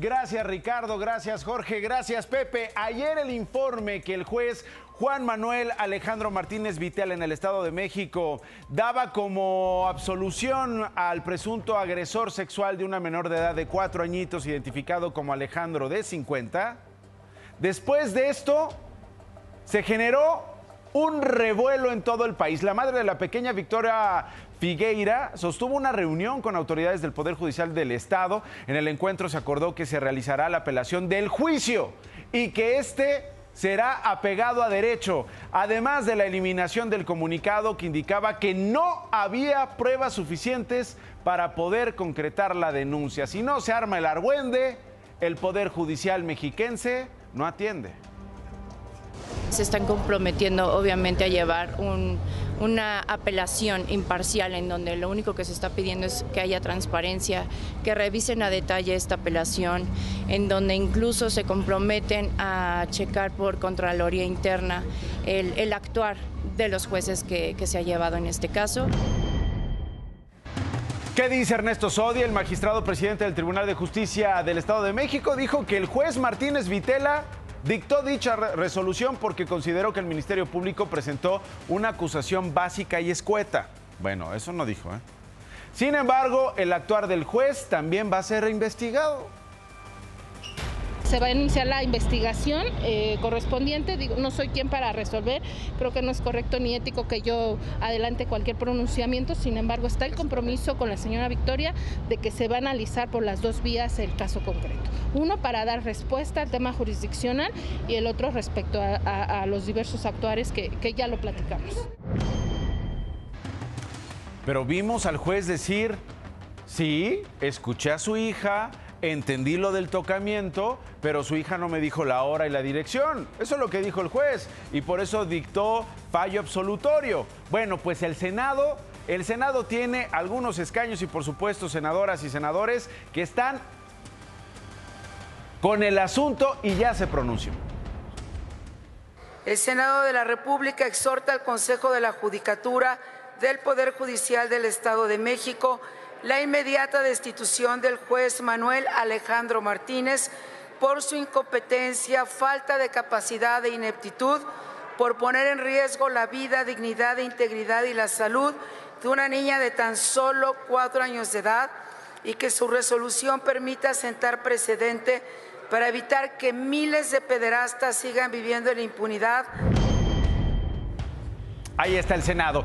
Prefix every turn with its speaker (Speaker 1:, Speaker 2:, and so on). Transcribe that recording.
Speaker 1: Gracias Ricardo, gracias Jorge, gracias Pepe. Ayer el informe que el juez Juan Manuel Alejandro Martínez Vitel en el Estado de México daba como absolución al presunto agresor sexual de una menor de edad de cuatro añitos identificado como Alejandro de 50. Después de esto se generó un revuelo en todo el país. La madre de la pequeña Victoria Figueira sostuvo una reunión con autoridades del Poder Judicial del Estado. En el encuentro se acordó que se realizará la apelación del juicio y que este será apegado a derecho, además de la eliminación del comunicado que indicaba que no había pruebas suficientes para poder concretar la denuncia. Si no se arma el argüende, el Poder Judicial mexiquense no atiende.
Speaker 2: Se están comprometiendo obviamente a llevar una apelación imparcial en donde lo único que se está pidiendo es que haya transparencia, que revisen a detalle esta apelación, en donde incluso se comprometen a checar por Contraloría Interna el, actuar de los jueces que, que se ha llevado en este caso.
Speaker 1: ¿Qué dice Ernesto Sodi, el magistrado presidente del Tribunal de Justicia del Estado de México? Dijo que el juez Martínez Vitela dictó dicha resolución porque consideró que el Ministerio Público presentó una acusación básica y escueta. Bueno, eso no dijo. ¿eh? Sin embargo, el actuar del juez también va a ser investigado
Speaker 3: se va a iniciar la investigación eh, correspondiente. Digo, no soy quien para resolver, creo que no es correcto ni ético que yo adelante cualquier pronunciamiento, sin embargo está el compromiso con la señora Victoria de que se va a analizar por las dos vías el caso concreto. Uno para dar respuesta al tema jurisdiccional y el otro respecto a, los diversos actuares que, que ya lo platicamos.
Speaker 1: Pero vimos al juez decir, sí, escuché a su hija, entendí lo del tocamiento, pero su hija no me dijo la hora y la dirección. Eso es lo que dijo el juez y por eso dictó fallo absolutorio. Bueno, pues el Senado, el Senado tiene algunos escaños y por supuesto senadoras y senadores que están con el asunto y ya se pronunció.
Speaker 4: El Senado de la República exhorta al Consejo de la Judicatura del Poder Judicial del Estado de México la inmediata destitución del juez Manuel Alejandro Martínez por su incompetencia, falta de capacidad e ineptitud, por poner en riesgo la vida, dignidad, integridad y la salud de una niña de tan solo cuatro años de edad y que su resolución permita sentar precedente para evitar que miles de pederastas sigan viviendo en impunidad.
Speaker 1: Ahí está el Senado.